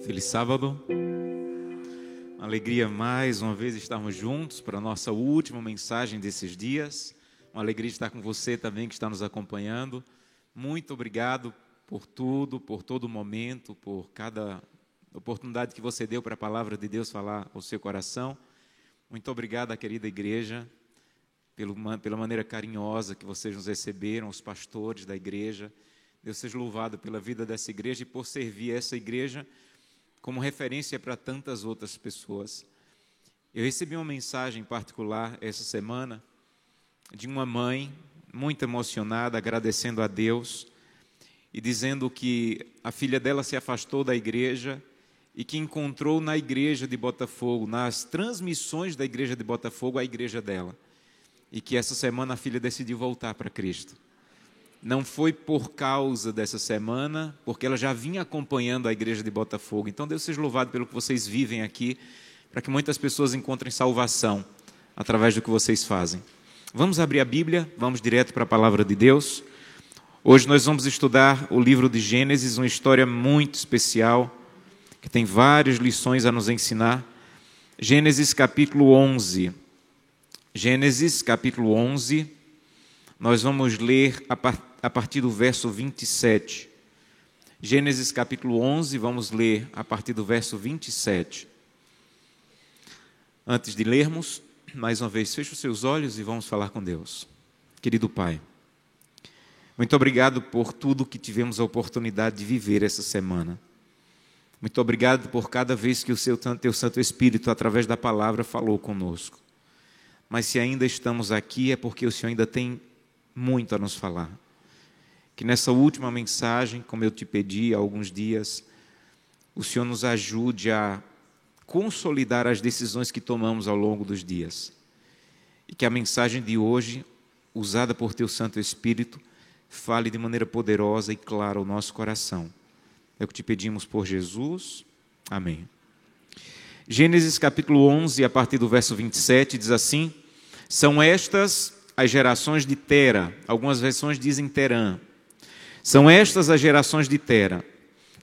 Feliz sábado. Uma alegria mais uma vez estarmos juntos para a nossa última mensagem desses dias. Uma alegria estar com você também que está nos acompanhando. Muito obrigado por tudo, por todo momento, por cada oportunidade que você deu para a palavra de Deus falar ao seu coração. Muito obrigado querida igreja pela maneira carinhosa que vocês nos receberam, os pastores da igreja. Deus seja louvado pela vida dessa igreja e por servir essa igreja como referência para tantas outras pessoas. Eu recebi uma mensagem particular essa semana de uma mãe muito emocionada, agradecendo a Deus e dizendo que a filha dela se afastou da igreja e que encontrou na igreja de Botafogo, nas transmissões da igreja de Botafogo, a igreja dela. E que essa semana a filha decidiu voltar para Cristo não foi por causa dessa semana, porque ela já vinha acompanhando a igreja de Botafogo. Então, Deus seja louvado pelo que vocês vivem aqui, para que muitas pessoas encontrem salvação através do que vocês fazem. Vamos abrir a Bíblia, vamos direto para a palavra de Deus. Hoje nós vamos estudar o livro de Gênesis, uma história muito especial, que tem várias lições a nos ensinar. Gênesis capítulo 11. Gênesis capítulo 11. Nós vamos ler a partir do verso 27. Gênesis capítulo 11, vamos ler a partir do verso 27. Antes de lermos, mais uma vez, feche os seus olhos e vamos falar com Deus. Querido Pai, muito obrigado por tudo que tivemos a oportunidade de viver essa semana. Muito obrigado por cada vez que o seu teu Santo Espírito, através da palavra, falou conosco. Mas se ainda estamos aqui, é porque o Senhor ainda tem muito a nos falar que nessa última mensagem, como eu te pedi há alguns dias, o Senhor nos ajude a consolidar as decisões que tomamos ao longo dos dias. E que a mensagem de hoje, usada por teu Santo Espírito, fale de maneira poderosa e clara ao nosso coração. É o que te pedimos por Jesus. Amém. Gênesis capítulo 11, a partir do verso 27, diz assim: São estas as gerações de Tera, algumas versões dizem Terã, são estas as gerações de Tera.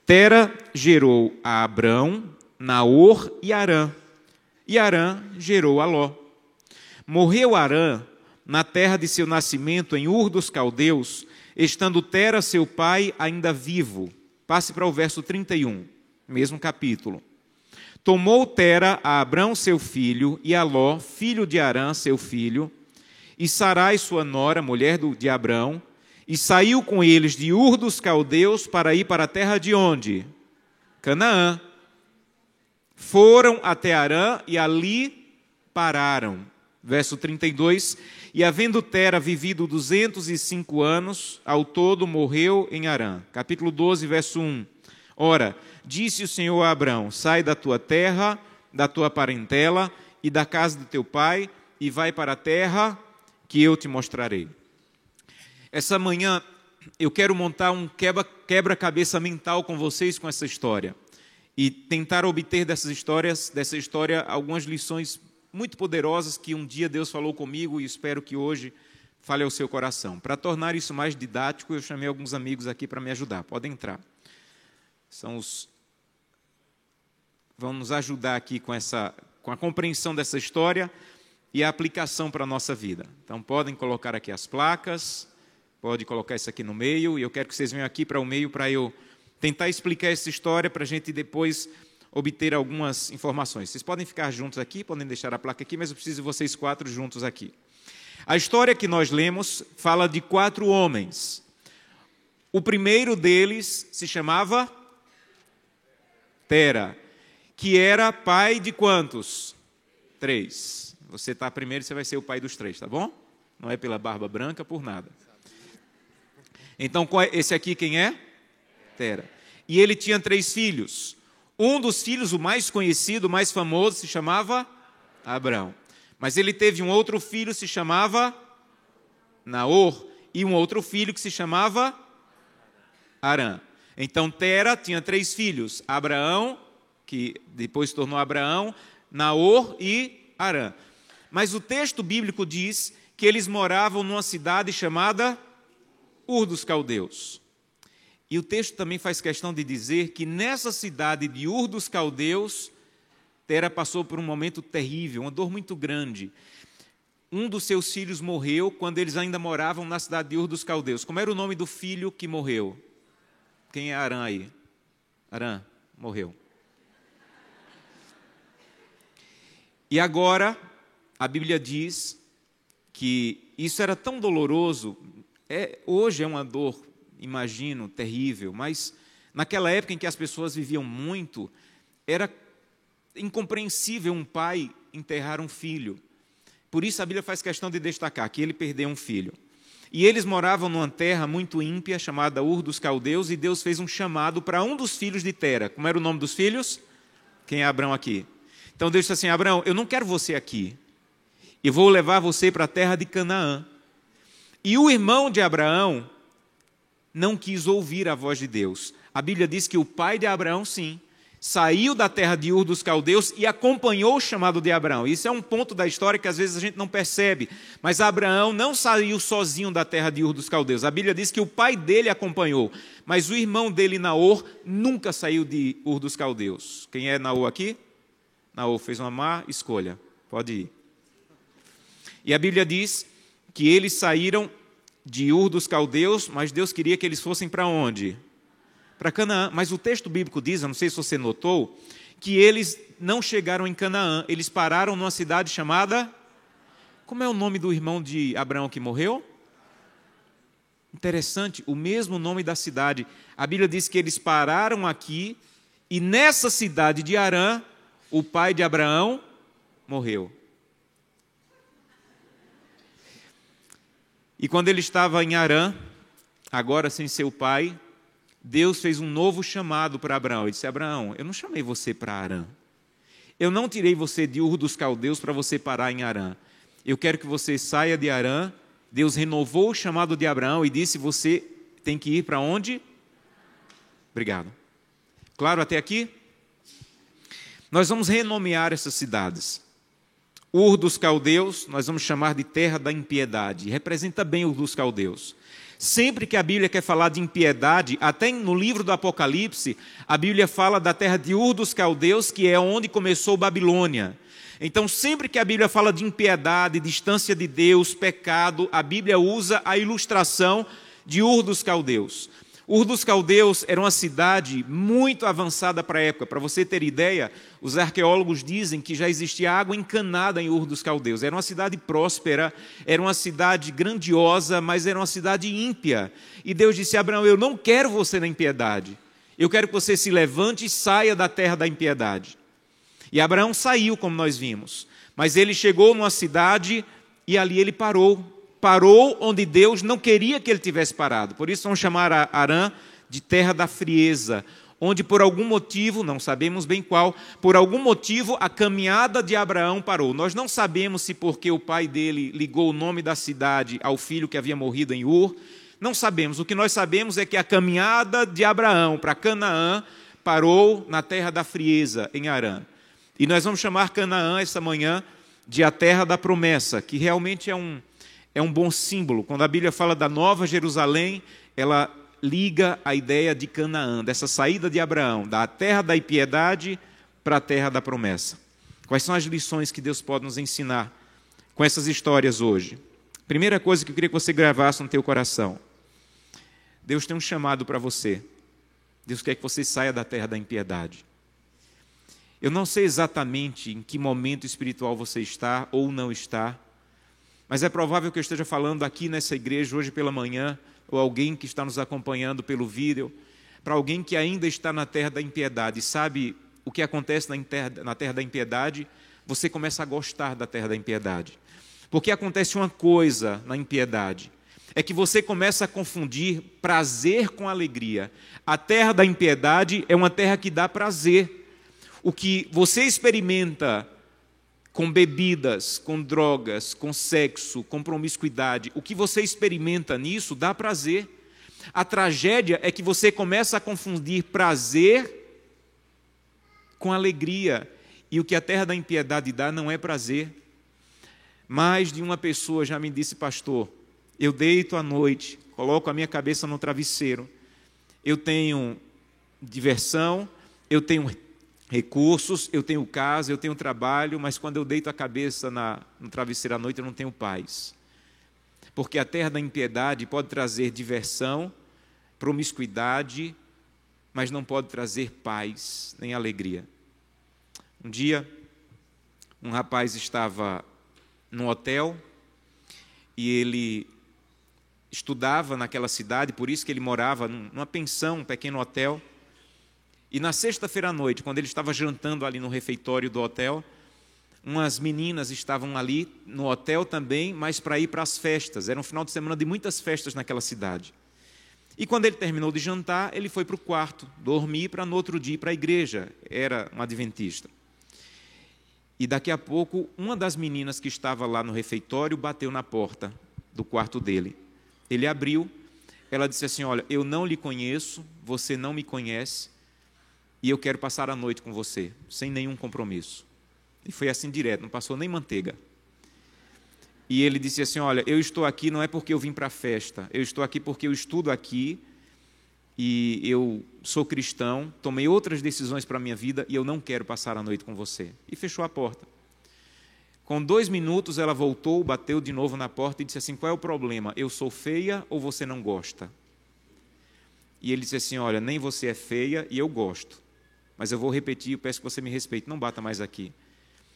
Tera gerou a Abrão, Naor e Arã. E Arã gerou a Ló. Morreu Arã na terra de seu nascimento, em Ur dos Caldeus, estando Tera, seu pai, ainda vivo. Passe para o verso 31, mesmo capítulo. Tomou Tera a Abrão, seu filho, e a Ló, filho de Arã, seu filho, e Sarai, sua nora, mulher de Abrão, e saiu com eles de Ur dos Caldeus para ir para a terra de onde? Canaã. Foram até Arã e ali pararam. Verso 32: E havendo Tera vivido 205 anos, ao todo morreu em Arã. Capítulo 12, verso 1. Ora, disse o Senhor a Abrão: Sai da tua terra, da tua parentela e da casa do teu pai, e vai para a terra que eu te mostrarei. Essa manhã eu quero montar um quebra-cabeça mental com vocês com essa história e tentar obter dessas histórias, dessa história, algumas lições muito poderosas que um dia Deus falou comigo e espero que hoje fale ao seu coração. Para tornar isso mais didático, eu chamei alguns amigos aqui para me ajudar. Podem entrar. São os vão nos ajudar aqui com essa com a compreensão dessa história e a aplicação para a nossa vida. Então podem colocar aqui as placas. Pode colocar isso aqui no meio, e eu quero que vocês venham aqui para o meio para eu tentar explicar essa história para a gente depois obter algumas informações. Vocês podem ficar juntos aqui, podem deixar a placa aqui, mas eu preciso de vocês quatro juntos aqui. A história que nós lemos fala de quatro homens. O primeiro deles se chamava Tera, que era pai de quantos? Três. Você está primeiro, você vai ser o pai dos três, tá bom? Não é pela barba branca, por nada. Então, é, esse aqui quem é? Tera. E ele tinha três filhos. Um dos filhos, o mais conhecido, o mais famoso, se chamava Abraão. Mas ele teve um outro filho, se chamava Naor, e um outro filho que se chamava Arã. Então Tera tinha três filhos: Abraão, que depois se tornou Abraão, Naor e Arã. Mas o texto bíblico diz que eles moravam numa cidade chamada Ur dos Caldeus. E o texto também faz questão de dizer que nessa cidade de Ur dos Caldeus, Tera passou por um momento terrível, uma dor muito grande. Um dos seus filhos morreu quando eles ainda moravam na cidade de Ur dos Caldeus. Como era o nome do filho que morreu? Quem é Arã aí? Arã, morreu. E agora, a Bíblia diz que isso era tão doloroso, é, hoje é uma dor, imagino, terrível, mas naquela época em que as pessoas viviam muito, era incompreensível um pai enterrar um filho. Por isso a Bíblia faz questão de destacar que ele perdeu um filho. E eles moravam numa terra muito ímpia, chamada Ur dos Caldeus, e Deus fez um chamado para um dos filhos de Tera. Como era o nome dos filhos? Quem é Abraão aqui? Então Deus disse assim: Abraão, eu não quero você aqui. Eu vou levar você para a terra de Canaã. E o irmão de Abraão não quis ouvir a voz de Deus. A Bíblia diz que o pai de Abraão, sim, saiu da terra de Ur dos Caldeus e acompanhou o chamado de Abraão. Isso é um ponto da história que às vezes a gente não percebe. Mas Abraão não saiu sozinho da terra de Ur dos Caldeus. A Bíblia diz que o pai dele acompanhou, mas o irmão dele, Naor, nunca saiu de Ur dos Caldeus. Quem é Naor aqui? Naor fez uma má escolha. Pode ir. E a Bíblia diz que eles saíram de Ur dos Caldeus, mas Deus queria que eles fossem para onde? para Canaã. Mas o texto bíblico diz, eu não sei se você notou, que eles não chegaram em Canaã, eles pararam numa cidade chamada. Como é o nome do irmão de Abraão que morreu? Interessante, o mesmo nome da cidade. A Bíblia diz que eles pararam aqui e nessa cidade de Arã, o pai de Abraão morreu. E quando ele estava em Arã, agora sem seu pai, Deus fez um novo chamado para Abraão. Ele disse: Abraão, eu não chamei você para Arã. Eu não tirei você de Ur dos Caldeus para você parar em Arã. Eu quero que você saia de Arã. Deus renovou o chamado de Abraão e disse: Você tem que ir para onde? Obrigado. Claro até aqui? Nós vamos renomear essas cidades. Ur dos Caldeus, nós vamos chamar de terra da impiedade. Representa bem Ur dos Caldeus. Sempre que a Bíblia quer falar de impiedade, até no livro do Apocalipse, a Bíblia fala da terra de Ur dos Caldeus, que é onde começou Babilônia. Então, sempre que a Bíblia fala de impiedade, distância de Deus, pecado, a Bíblia usa a ilustração de Ur dos Caldeus. Ur dos Caldeus era uma cidade muito avançada para a época. Para você ter ideia, os arqueólogos dizem que já existia água encanada em Ur dos Caldeus. Era uma cidade próspera, era uma cidade grandiosa, mas era uma cidade ímpia. E Deus disse a Abraão: Eu não quero você na impiedade. Eu quero que você se levante e saia da terra da impiedade. E Abraão saiu, como nós vimos. Mas ele chegou numa cidade e ali ele parou parou onde Deus não queria que ele tivesse parado. Por isso vamos chamar Arã de terra da frieza, onde por algum motivo, não sabemos bem qual, por algum motivo a caminhada de Abraão parou. Nós não sabemos se porque o pai dele ligou o nome da cidade ao filho que havia morrido em Ur, não sabemos. O que nós sabemos é que a caminhada de Abraão para Canaã parou na terra da frieza, em Arã. E nós vamos chamar Canaã essa manhã de a terra da promessa, que realmente é um é um bom símbolo. Quando a Bíblia fala da Nova Jerusalém, ela liga a ideia de Canaã, dessa saída de Abraão, da terra da impiedade para a terra da promessa. Quais são as lições que Deus pode nos ensinar com essas histórias hoje? Primeira coisa que eu queria que você gravasse no teu coração. Deus tem um chamado para você. Deus quer que você saia da terra da impiedade. Eu não sei exatamente em que momento espiritual você está ou não está, mas é provável que eu esteja falando aqui nessa igreja hoje pela manhã, ou alguém que está nos acompanhando pelo vídeo, para alguém que ainda está na terra da impiedade. Sabe o que acontece na terra, na terra da impiedade? Você começa a gostar da terra da impiedade. Porque acontece uma coisa na impiedade: é que você começa a confundir prazer com alegria. A terra da impiedade é uma terra que dá prazer. O que você experimenta com bebidas, com drogas, com sexo, com promiscuidade, o que você experimenta nisso dá prazer. A tragédia é que você começa a confundir prazer com alegria. E o que a terra da impiedade dá não é prazer. Mais de uma pessoa já me disse, pastor, eu deito à noite coloco a minha cabeça no travesseiro, eu tenho diversão, eu tenho recursos, eu tenho casa, eu tenho trabalho, mas quando eu deito a cabeça na, no travesseiro à noite, eu não tenho paz. Porque a terra da impiedade pode trazer diversão, promiscuidade, mas não pode trazer paz nem alegria. Um dia, um rapaz estava no hotel e ele estudava naquela cidade, por isso que ele morava numa pensão, um pequeno hotel. E na sexta-feira à noite, quando ele estava jantando ali no refeitório do hotel, umas meninas estavam ali no hotel também, mas para ir para as festas. Era um final de semana de muitas festas naquela cidade. E quando ele terminou de jantar, ele foi para o quarto, dormir para no outro dia ir para a igreja. Era um adventista. E daqui a pouco, uma das meninas que estava lá no refeitório bateu na porta do quarto dele. Ele abriu, ela disse assim: Olha, eu não lhe conheço, você não me conhece, e eu quero passar a noite com você, sem nenhum compromisso. E foi assim direto, não passou nem manteiga. E ele disse assim: Olha, eu estou aqui não é porque eu vim para a festa, eu estou aqui porque eu estudo aqui e eu sou cristão, tomei outras decisões para a minha vida e eu não quero passar a noite com você. E fechou a porta. Com dois minutos ela voltou, bateu de novo na porta e disse assim: Qual é o problema? Eu sou feia ou você não gosta? E ele disse assim: Olha, nem você é feia e eu gosto. Mas eu vou repetir, eu peço que você me respeite, não bata mais aqui.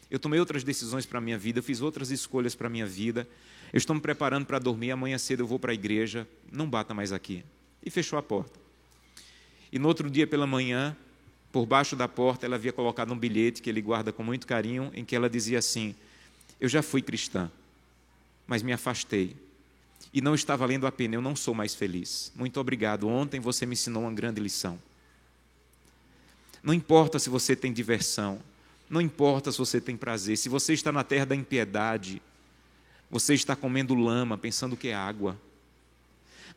Eu tomei outras decisões para a minha vida, eu fiz outras escolhas para a minha vida. Eu estou me preparando para dormir, amanhã cedo eu vou para a igreja, não bata mais aqui. E fechou a porta. E no outro dia pela manhã, por baixo da porta, ela havia colocado um bilhete que ele guarda com muito carinho, em que ela dizia assim: Eu já fui cristã, mas me afastei. E não está valendo a pena, eu não sou mais feliz. Muito obrigado. Ontem você me ensinou uma grande lição. Não importa se você tem diversão, não importa se você tem prazer, se você está na terra da impiedade, você está comendo lama, pensando que é água.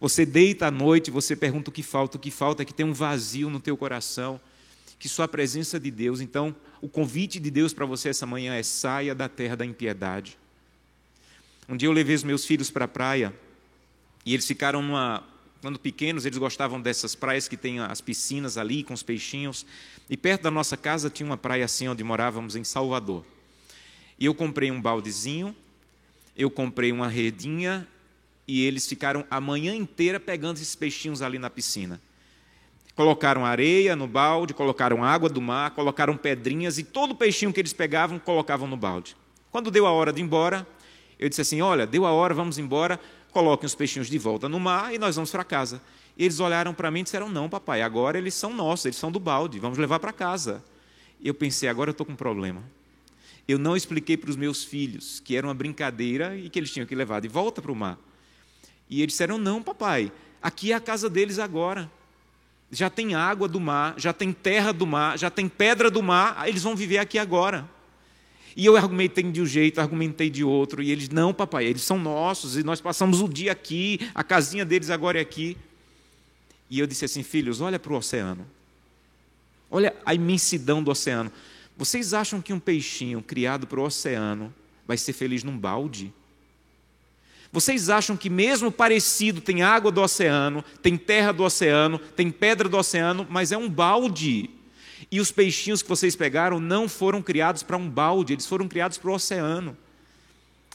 Você deita à noite, você pergunta o que falta, o que falta é que tem um vazio no teu coração, que só a presença de Deus. Então, o convite de Deus para você essa manhã é saia da terra da impiedade. Um dia eu levei os meus filhos para a praia e eles ficaram numa, quando pequenos, eles gostavam dessas praias que tem as piscinas ali com os peixinhos. E perto da nossa casa tinha uma praia assim onde morávamos em Salvador. E eu comprei um baldezinho, eu comprei uma redinha e eles ficaram a manhã inteira pegando esses peixinhos ali na piscina. Colocaram areia no balde, colocaram água do mar, colocaram pedrinhas e todo peixinho que eles pegavam colocavam no balde. Quando deu a hora de ir embora, eu disse assim: Olha, deu a hora, vamos embora, coloquem os peixinhos de volta no mar e nós vamos para casa. Eles olharam para mim e disseram: Não, papai, agora eles são nossos, eles são do balde, vamos levar para casa. Eu pensei: Agora eu estou com um problema. Eu não expliquei para os meus filhos que era uma brincadeira e que eles tinham que levar de volta para o mar. E eles disseram: Não, papai, aqui é a casa deles agora. Já tem água do mar, já tem terra do mar, já tem pedra do mar, eles vão viver aqui agora. E eu argumentei de um jeito, argumentei de outro, e eles, não, papai, eles são nossos, e nós passamos o dia aqui, a casinha deles agora é aqui. E eu disse assim, filhos, olha para o oceano. Olha a imensidão do oceano. Vocês acham que um peixinho criado para o oceano vai ser feliz num balde? Vocês acham que, mesmo parecido, tem água do oceano, tem terra do oceano, tem pedra do oceano, mas é um balde? E os peixinhos que vocês pegaram não foram criados para um balde, eles foram criados para o oceano.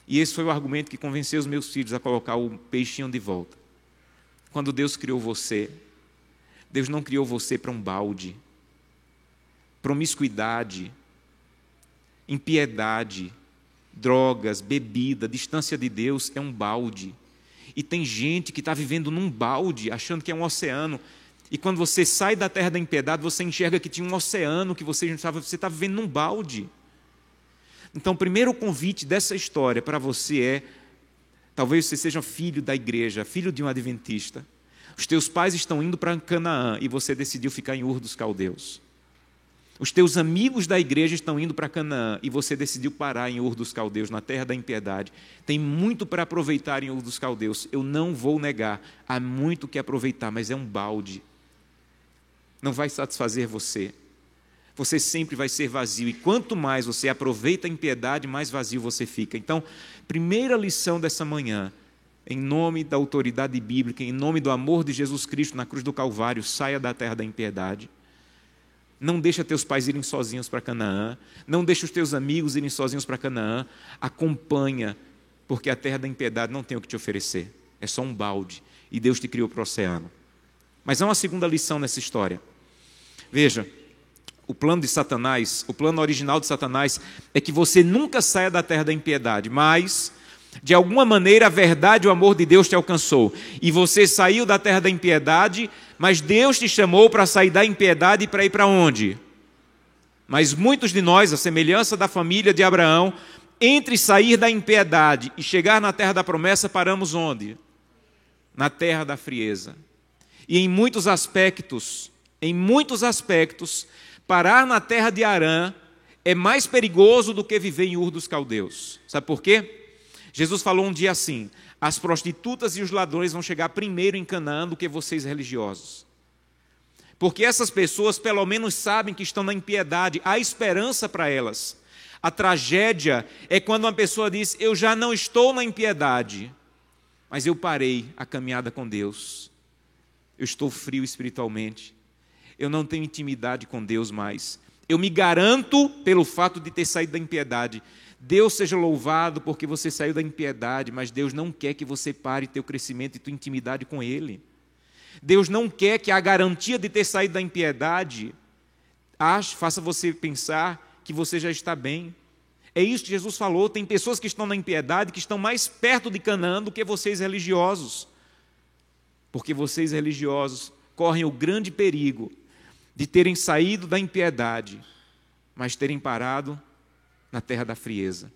E esse foi o argumento que convenceu os meus filhos a colocar o peixinho de volta. Quando Deus criou você, Deus não criou você para um balde. Promiscuidade, impiedade, drogas, bebida, distância de Deus é um balde. E tem gente que está vivendo num balde, achando que é um oceano. E quando você sai da terra da impiedade, você enxerga que tinha um oceano que você estava, você está vivendo num balde. Então, o primeiro convite dessa história para você é: talvez você seja filho da igreja, filho de um adventista. Os teus pais estão indo para Canaã e você decidiu ficar em Ur dos Caldeus. Os teus amigos da igreja estão indo para Canaã e você decidiu parar em Ur dos Caldeus, na terra da impiedade. Tem muito para aproveitar em Ur dos Caldeus. Eu não vou negar, há muito que aproveitar, mas é um balde. Não vai satisfazer você. Você sempre vai ser vazio e quanto mais você aproveita a impiedade, mais vazio você fica. Então, primeira lição dessa manhã: em nome da autoridade bíblica, em nome do amor de Jesus Cristo na cruz do Calvário, saia da terra da impiedade. Não deixa teus pais irem sozinhos para Canaã, não deixa os teus amigos irem sozinhos para Canaã. Acompanha, porque a terra da impiedade não tem o que te oferecer. É só um balde e Deus te criou para o oceano. Mas há uma segunda lição nessa história. Veja, o plano de Satanás, o plano original de Satanás é que você nunca saia da terra da impiedade, mas de alguma maneira a verdade e o amor de Deus te alcançou. E você saiu da terra da impiedade, mas Deus te chamou para sair da impiedade e para ir para onde? Mas muitos de nós, a semelhança da família de Abraão, entre sair da impiedade e chegar na terra da promessa, paramos onde? Na terra da frieza. E em muitos aspectos, em muitos aspectos, parar na terra de Arã é mais perigoso do que viver em Ur dos Caldeus. Sabe por quê? Jesus falou um dia assim: as prostitutas e os ladrões vão chegar primeiro em Canaã do que vocês religiosos. Porque essas pessoas pelo menos sabem que estão na impiedade, há esperança para elas. A tragédia é quando uma pessoa diz: Eu já não estou na impiedade, mas eu parei a caminhada com Deus. Eu estou frio espiritualmente eu não tenho intimidade com Deus mais. Eu me garanto pelo fato de ter saído da impiedade. Deus seja louvado porque você saiu da impiedade, mas Deus não quer que você pare teu crescimento e tua intimidade com Ele. Deus não quer que a garantia de ter saído da impiedade faça você pensar que você já está bem. É isso que Jesus falou. Tem pessoas que estão na impiedade que estão mais perto de Canaã do que vocês religiosos. Porque vocês religiosos correm o grande perigo de terem saído da impiedade, mas terem parado na terra da frieza.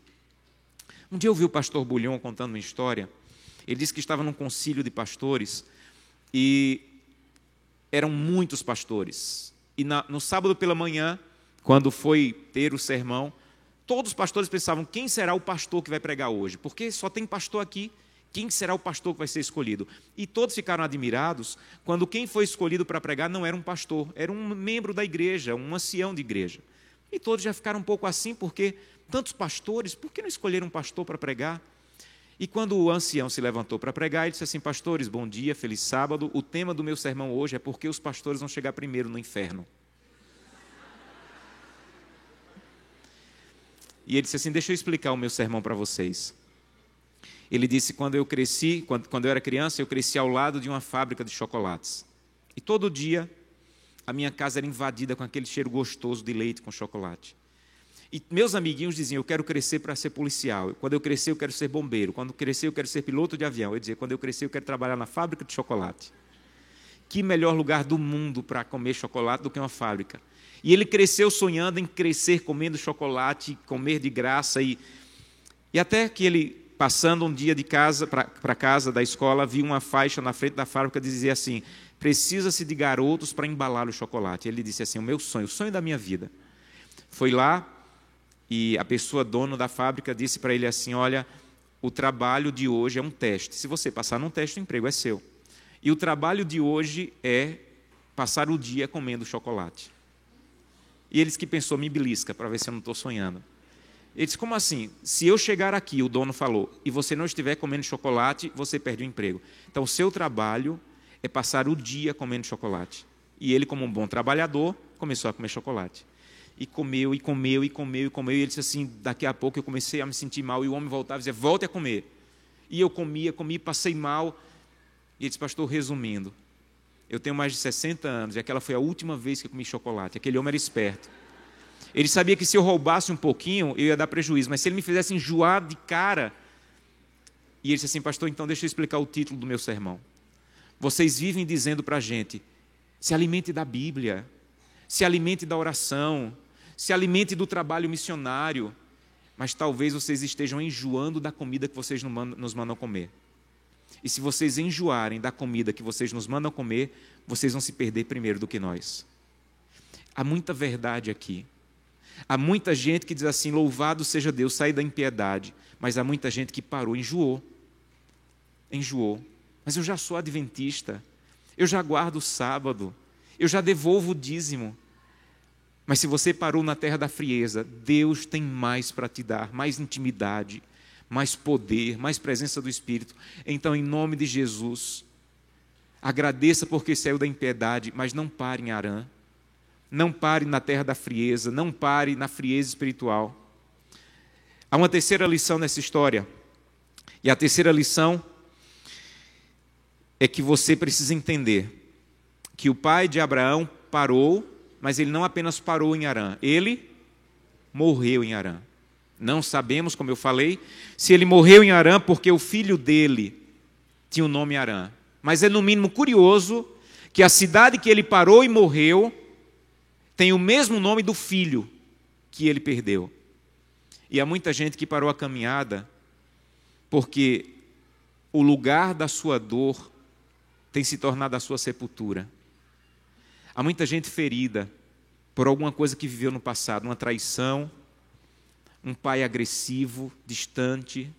Um dia eu vi o pastor Bulhão contando uma história. Ele disse que estava num concílio de pastores e eram muitos pastores. E na, no sábado pela manhã, quando foi ter o sermão, todos os pastores pensavam: quem será o pastor que vai pregar hoje? Porque só tem pastor aqui. Quem será o pastor que vai ser escolhido? E todos ficaram admirados quando quem foi escolhido para pregar não era um pastor, era um membro da igreja, um ancião de igreja. E todos já ficaram um pouco assim, porque tantos pastores, por que não escolheram um pastor para pregar? E quando o ancião se levantou para pregar, ele disse assim: Pastores, bom dia, feliz sábado. O tema do meu sermão hoje é porque os pastores vão chegar primeiro no inferno. E ele disse assim: Deixa eu explicar o meu sermão para vocês. Ele disse: quando eu cresci, quando, quando eu era criança, eu cresci ao lado de uma fábrica de chocolates. E todo dia a minha casa era invadida com aquele cheiro gostoso de leite com chocolate. E meus amiguinhos diziam: Eu quero crescer para ser policial. Quando eu crescer, eu quero ser bombeiro. Quando eu crescer, eu quero ser piloto de avião. Eu dizia: Quando eu crescer, eu quero trabalhar na fábrica de chocolate. Que melhor lugar do mundo para comer chocolate do que uma fábrica? E ele cresceu sonhando em crescer comendo chocolate, comer de graça. E, e até que ele passando um dia de casa para casa da escola, vi uma faixa na frente da fábrica que dizia assim: precisa-se de garotos para embalar o chocolate. Ele disse assim: o meu sonho, o sonho da minha vida. Foi lá e a pessoa dono da fábrica disse para ele assim: olha, o trabalho de hoje é um teste. Se você passar num teste, o emprego é seu. E o trabalho de hoje é passar o dia comendo chocolate. E eles que pensou, me belisca para ver se eu não estou sonhando. Ele disse: Como assim? Se eu chegar aqui, o dono falou, e você não estiver comendo chocolate, você perde o emprego. Então, o seu trabalho é passar o dia comendo chocolate. E ele, como um bom trabalhador, começou a comer chocolate. E comeu, e comeu, e comeu, e comeu. E ele disse assim: Daqui a pouco eu comecei a me sentir mal. E o homem voltava e dizia: Volte a comer. E eu comia, comia, passei mal. E ele disse: Pastor, resumindo, eu tenho mais de 60 anos e aquela foi a última vez que eu comi chocolate. Aquele homem era esperto. Ele sabia que se eu roubasse um pouquinho, eu ia dar prejuízo, mas se ele me fizesse enjoar de cara. E ele disse assim, pastor, então deixa eu explicar o título do meu sermão. Vocês vivem dizendo para a gente: se alimente da Bíblia, se alimente da oração, se alimente do trabalho missionário, mas talvez vocês estejam enjoando da comida que vocês nos mandam comer. E se vocês enjoarem da comida que vocês nos mandam comer, vocês vão se perder primeiro do que nós. Há muita verdade aqui. Há muita gente que diz assim: louvado seja Deus, saí da impiedade. Mas há muita gente que parou, enjoou. Enjoou. Mas eu já sou adventista. Eu já guardo o sábado. Eu já devolvo o dízimo. Mas se você parou na terra da frieza, Deus tem mais para te dar, mais intimidade, mais poder, mais presença do Espírito. Então, em nome de Jesus, agradeça porque saiu da impiedade, mas não pare em Arã. Não pare na terra da frieza, não pare na frieza espiritual. Há uma terceira lição nessa história. E a terceira lição é que você precisa entender que o pai de Abraão parou, mas ele não apenas parou em Arã, ele morreu em Arã. Não sabemos, como eu falei, se ele morreu em Arã porque o filho dele tinha o nome Arã. Mas é no mínimo curioso que a cidade que ele parou e morreu tem o mesmo nome do filho que ele perdeu. E há muita gente que parou a caminhada porque o lugar da sua dor tem se tornado a sua sepultura. Há muita gente ferida por alguma coisa que viveu no passado, uma traição, um pai agressivo, distante.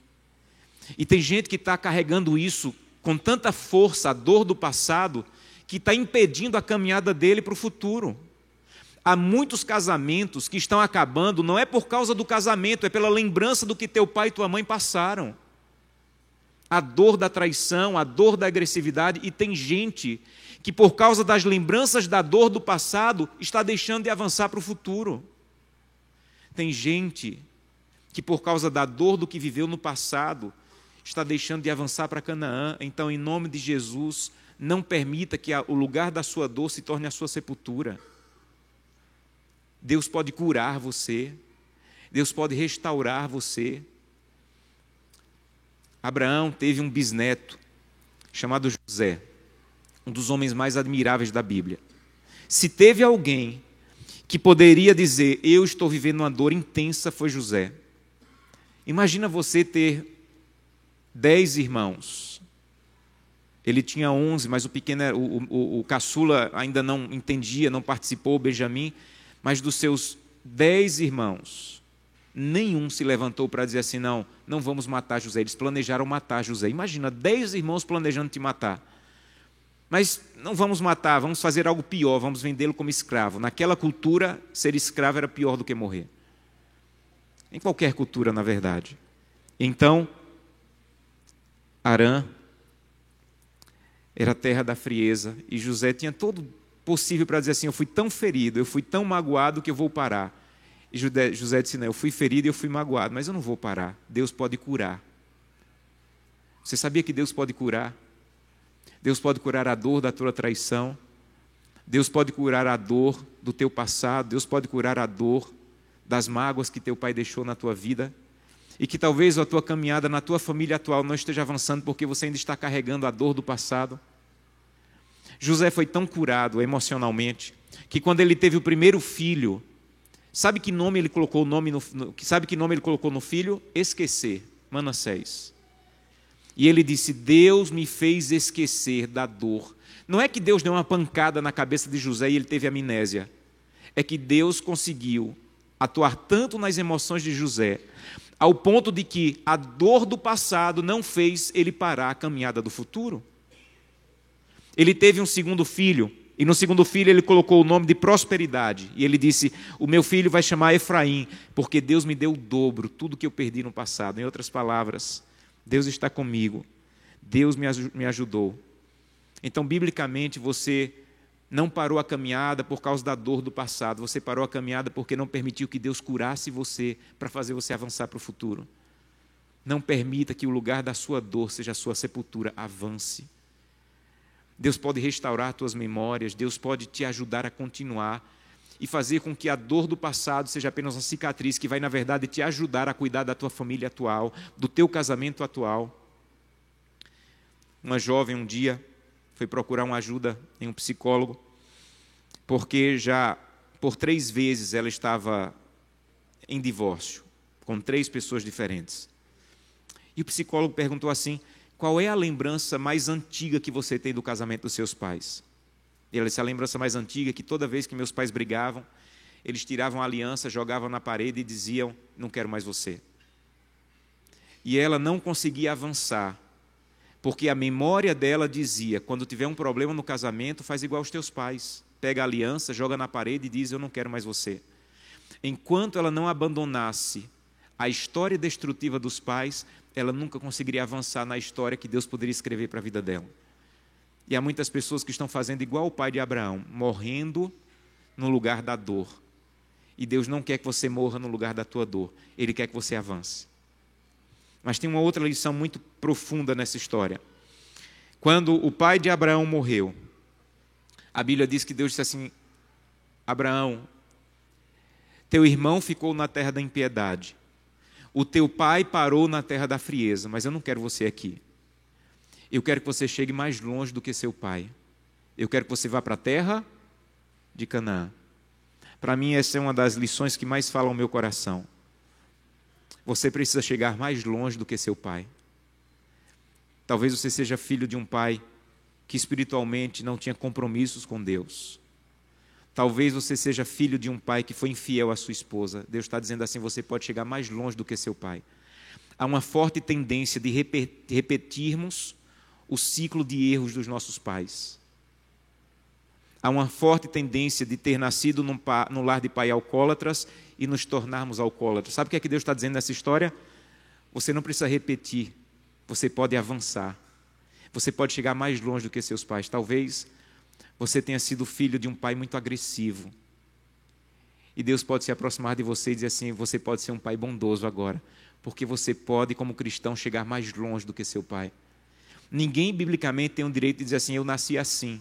E tem gente que está carregando isso com tanta força, a dor do passado, que está impedindo a caminhada dele para o futuro. Há muitos casamentos que estão acabando, não é por causa do casamento, é pela lembrança do que teu pai e tua mãe passaram. A dor da traição, a dor da agressividade, e tem gente que, por causa das lembranças da dor do passado, está deixando de avançar para o futuro. Tem gente que, por causa da dor do que viveu no passado, está deixando de avançar para Canaã. Então, em nome de Jesus, não permita que o lugar da sua dor se torne a sua sepultura. Deus pode curar você, Deus pode restaurar você. Abraão teve um bisneto chamado José, um dos homens mais admiráveis da Bíblia. Se teve alguém que poderia dizer, eu estou vivendo uma dor intensa, foi José. Imagina você ter dez irmãos. Ele tinha onze, mas o pequeno, o, o, o caçula ainda não entendia, não participou, Benjamim. Mas dos seus dez irmãos, nenhum se levantou para dizer assim: não, não vamos matar José. Eles planejaram matar José. Imagina, dez irmãos planejando te matar. Mas não vamos matar, vamos fazer algo pior, vamos vendê-lo como escravo. Naquela cultura, ser escravo era pior do que morrer. Em qualquer cultura, na verdade. Então, Arã era terra da frieza e José tinha todo possível para dizer assim: Eu fui tão ferido, eu fui tão magoado que eu vou parar. E José disse: Não, eu fui ferido e eu fui magoado, mas eu não vou parar. Deus pode curar. Você sabia que Deus pode curar? Deus pode curar a dor da tua traição. Deus pode curar a dor do teu passado. Deus pode curar a dor das mágoas que teu pai deixou na tua vida. E que talvez a tua caminhada na tua família atual não esteja avançando porque você ainda está carregando a dor do passado. José foi tão curado emocionalmente que quando ele teve o primeiro filho, sabe que nome ele colocou nome no, sabe que nome ele colocou no filho? Esquecer, Manassés. E ele disse: Deus me fez esquecer da dor. Não é que Deus deu uma pancada na cabeça de José e ele teve amnésia. É que Deus conseguiu atuar tanto nas emoções de José, ao ponto de que a dor do passado não fez ele parar a caminhada do futuro. Ele teve um segundo filho, e no segundo filho ele colocou o nome de prosperidade. E ele disse: O meu filho vai chamar Efraim, porque Deus me deu o dobro, tudo que eu perdi no passado. Em outras palavras, Deus está comigo, Deus me ajudou. Então, biblicamente, você não parou a caminhada por causa da dor do passado, você parou a caminhada porque não permitiu que Deus curasse você para fazer você avançar para o futuro. Não permita que o lugar da sua dor seja a sua sepultura, avance. Deus pode restaurar tuas memórias, Deus pode te ajudar a continuar e fazer com que a dor do passado seja apenas uma cicatriz que vai, na verdade, te ajudar a cuidar da tua família atual, do teu casamento atual. Uma jovem um dia foi procurar uma ajuda em um psicólogo, porque já por três vezes ela estava em divórcio, com três pessoas diferentes. E o psicólogo perguntou assim: qual é a lembrança mais antiga que você tem do casamento dos seus pais? E ela disse: a lembrança mais antiga é que toda vez que meus pais brigavam, eles tiravam a aliança, jogavam na parede e diziam: Não quero mais você. E ela não conseguia avançar, porque a memória dela dizia: quando tiver um problema no casamento, faz igual aos teus pais. Pega a aliança, joga na parede e diz: Eu não quero mais você. Enquanto ela não abandonasse a história destrutiva dos pais, ela nunca conseguiria avançar na história que Deus poderia escrever para a vida dela. E há muitas pessoas que estão fazendo igual o pai de Abraão, morrendo no lugar da dor. E Deus não quer que você morra no lugar da tua dor, Ele quer que você avance. Mas tem uma outra lição muito profunda nessa história. Quando o pai de Abraão morreu, a Bíblia diz que Deus disse assim: Abraão, teu irmão ficou na terra da impiedade, o teu pai parou na terra da frieza, mas eu não quero você aqui. Eu quero que você chegue mais longe do que seu pai. Eu quero que você vá para a terra de Canaã. Para mim, essa é uma das lições que mais falam ao meu coração. Você precisa chegar mais longe do que seu pai. Talvez você seja filho de um pai que espiritualmente não tinha compromissos com Deus. Talvez você seja filho de um pai que foi infiel à sua esposa. Deus está dizendo assim: você pode chegar mais longe do que seu pai. Há uma forte tendência de repetirmos o ciclo de erros dos nossos pais. Há uma forte tendência de ter nascido num, num lar de pai alcoólatras e nos tornarmos alcoólatras. Sabe o que é que Deus está dizendo nessa história? Você não precisa repetir, você pode avançar. Você pode chegar mais longe do que seus pais. Talvez você tenha sido filho de um pai muito agressivo. E Deus pode se aproximar de você e dizer assim: você pode ser um pai bondoso agora, porque você pode, como cristão, chegar mais longe do que seu pai. Ninguém biblicamente tem o direito de dizer assim: eu nasci assim.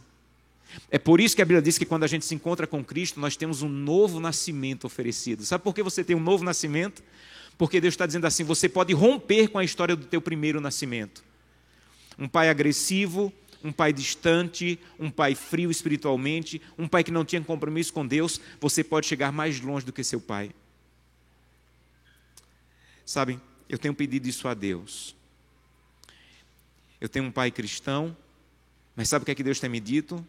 É por isso que a Bíblia diz que quando a gente se encontra com Cristo, nós temos um novo nascimento oferecido. Sabe por que você tem um novo nascimento? Porque Deus está dizendo assim: você pode romper com a história do teu primeiro nascimento. Um pai agressivo, um pai distante, um pai frio espiritualmente, um pai que não tinha compromisso com Deus, você pode chegar mais longe do que seu pai. Sabem, eu tenho pedido isso a Deus. Eu tenho um pai cristão, mas sabe o que é que Deus tem me dito?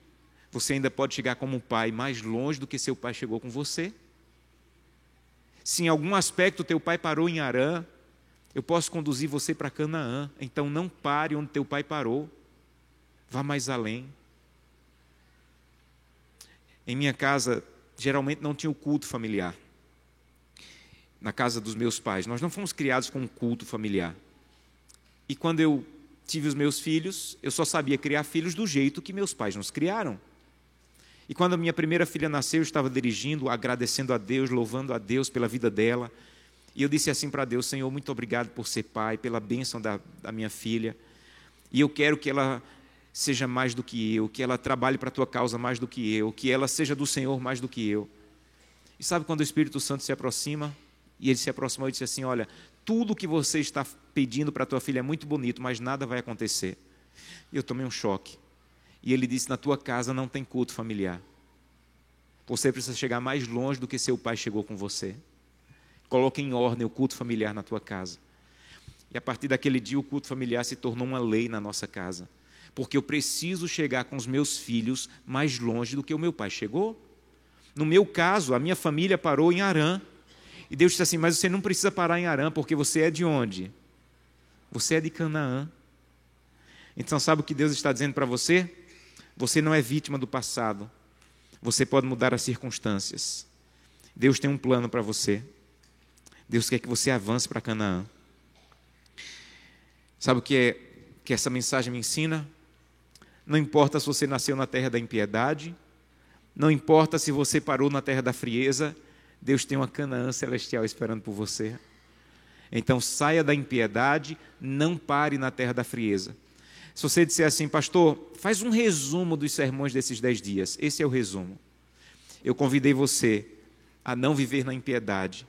Você ainda pode chegar como pai mais longe do que seu pai chegou com você. Se em algum aspecto teu pai parou em Arã, eu posso conduzir você para Canaã. Então não pare onde teu pai parou. Vá mais além. Em minha casa, geralmente não tinha o culto familiar. Na casa dos meus pais. Nós não fomos criados com um culto familiar. E quando eu tive os meus filhos, eu só sabia criar filhos do jeito que meus pais nos criaram. E quando a minha primeira filha nasceu, eu estava dirigindo, agradecendo a Deus, louvando a Deus pela vida dela. E eu disse assim para Deus: Senhor, muito obrigado por ser pai, pela bênção da, da minha filha. E eu quero que ela seja mais do que eu, que ela trabalhe para a tua causa mais do que eu, que ela seja do Senhor mais do que eu. E sabe quando o Espírito Santo se aproxima? E ele se aproximou e disse assim: Olha, tudo que você está pedindo para tua filha é muito bonito, mas nada vai acontecer. E eu tomei um choque. E ele disse: Na tua casa não tem culto familiar. Você precisa chegar mais longe do que seu pai chegou com você. Coloque em ordem o culto familiar na tua casa. E a partir daquele dia, o culto familiar se tornou uma lei na nossa casa porque eu preciso chegar com os meus filhos mais longe do que o meu pai chegou. No meu caso, a minha família parou em Arã. E Deus disse assim: Mas você não precisa parar em Arã, porque você é de onde? Você é de Canaã. Então, sabe o que Deus está dizendo para você? Você não é vítima do passado. Você pode mudar as circunstâncias. Deus tem um plano para você. Deus quer que você avance para Canaã. Sabe o que é que essa mensagem me ensina? Não importa se você nasceu na terra da impiedade, não importa se você parou na terra da frieza, Deus tem uma Canaã celestial esperando por você. Então saia da impiedade, não pare na terra da frieza. Se você disser assim, pastor, faz um resumo dos sermões desses dez dias. Esse é o resumo. Eu convidei você a não viver na impiedade,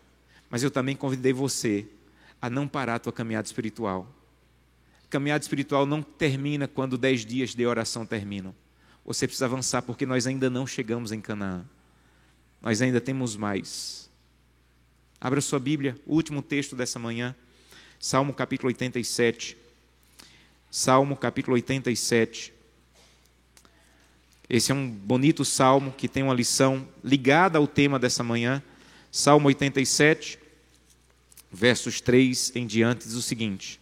mas eu também convidei você a não parar a tua caminhada espiritual caminhada espiritual não termina quando dez dias de oração terminam. Você precisa avançar porque nós ainda não chegamos em Canaã. Nós ainda temos mais. Abra sua Bíblia, o último texto dessa manhã, Salmo capítulo 87. Salmo capítulo 87. Esse é um bonito salmo que tem uma lição ligada ao tema dessa manhã. Salmo 87, versos 3 em diante, diz o seguinte: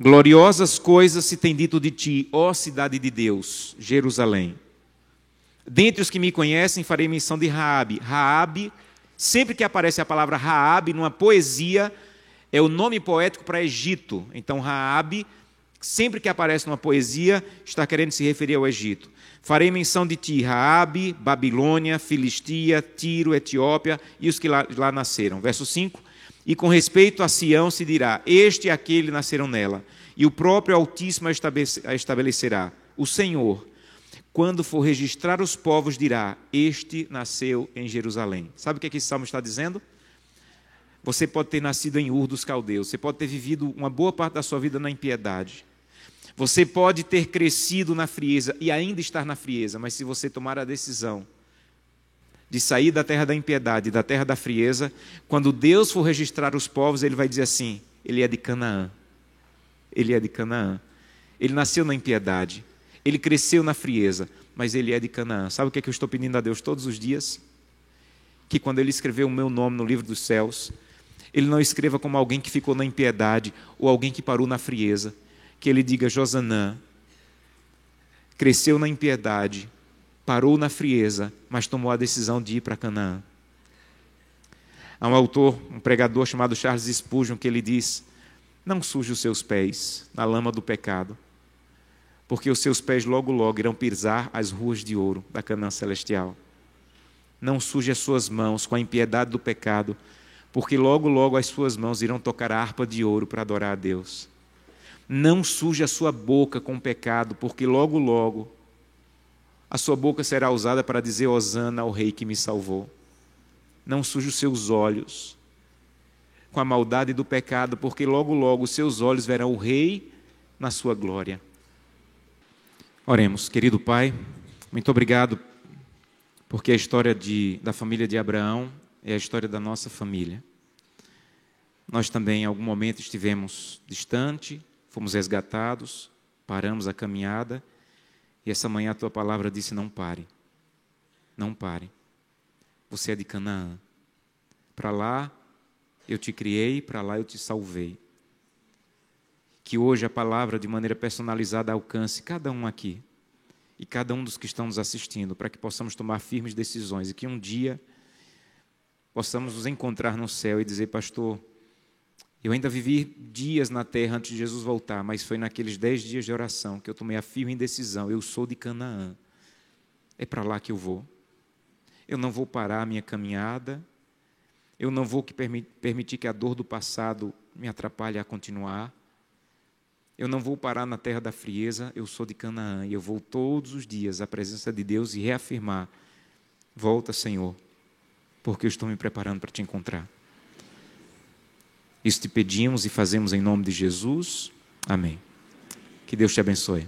Gloriosas coisas se tem dito de ti, ó cidade de Deus, Jerusalém. Dentre os que me conhecem, farei menção de Raabe. Raabe Sempre que aparece a palavra Raabe numa poesia, é o nome poético para Egito. Então, Raabe, sempre que aparece numa poesia, está querendo se referir ao Egito. Farei menção de ti, Raabe, Babilônia, Filistia, Tiro, Etiópia e os que lá, lá nasceram. Verso 5. E com respeito a Sião se dirá: Este e aquele nasceram nela, e o próprio Altíssimo a estabelecerá. O Senhor, quando for registrar os povos, dirá: Este nasceu em Jerusalém. Sabe o que, é que esse salmo está dizendo? Você pode ter nascido em Ur dos Caldeus, você pode ter vivido uma boa parte da sua vida na impiedade. Você pode ter crescido na frieza e ainda estar na frieza, mas se você tomar a decisão de sair da terra da impiedade, da terra da frieza, quando Deus for registrar os povos, ele vai dizer assim: ele é de Canaã. Ele é de Canaã. Ele nasceu na impiedade. Ele cresceu na frieza, mas ele é de Canaã. Sabe o que, é que eu estou pedindo a Deus todos os dias? Que quando ele escreveu o meu nome no livro dos céus, ele não escreva como alguém que ficou na impiedade ou alguém que parou na frieza. Que ele diga: Josanã cresceu na impiedade, parou na frieza, mas tomou a decisão de ir para Canaã. Há um autor, um pregador chamado Charles Spurgeon, que ele diz: Não suje os seus pés na lama do pecado, porque os seus pés logo logo irão pisar as ruas de ouro da Canaã celestial. Não suje as suas mãos com a impiedade do pecado, porque logo, logo as suas mãos irão tocar a harpa de ouro para adorar a Deus. Não suje a sua boca com pecado, porque logo, logo a sua boca será usada para dizer Hosana ao rei que me salvou. Não suje os seus olhos com a maldade do pecado, porque logo, logo os seus olhos verão o rei na sua glória. Oremos, querido Pai, muito obrigado, porque a história de, da família de Abraão é a história da nossa família. Nós também, em algum momento, estivemos distante, fomos resgatados, paramos a caminhada, e essa manhã a tua palavra disse: não pare, não pare. Você é de Canaã. Para lá eu te criei, para lá eu te salvei. Que hoje a palavra, de maneira personalizada, alcance cada um aqui e cada um dos que estão nos assistindo, para que possamos tomar firmes decisões e que um dia possamos nos encontrar no céu e dizer, pastor, eu ainda vivi dias na terra antes de Jesus voltar, mas foi naqueles dez dias de oração que eu tomei a firme decisão. Eu sou de Canaã. É para lá que eu vou. Eu não vou parar a minha caminhada. Eu não vou permitir que a dor do passado me atrapalhe a continuar. Eu não vou parar na terra da frieza. Eu sou de Canaã e eu vou todos os dias à presença de Deus e reafirmar: Volta, Senhor porque eu estou me preparando para te encontrar. Isso te pedimos e fazemos em nome de Jesus. Amém. Que Deus te abençoe.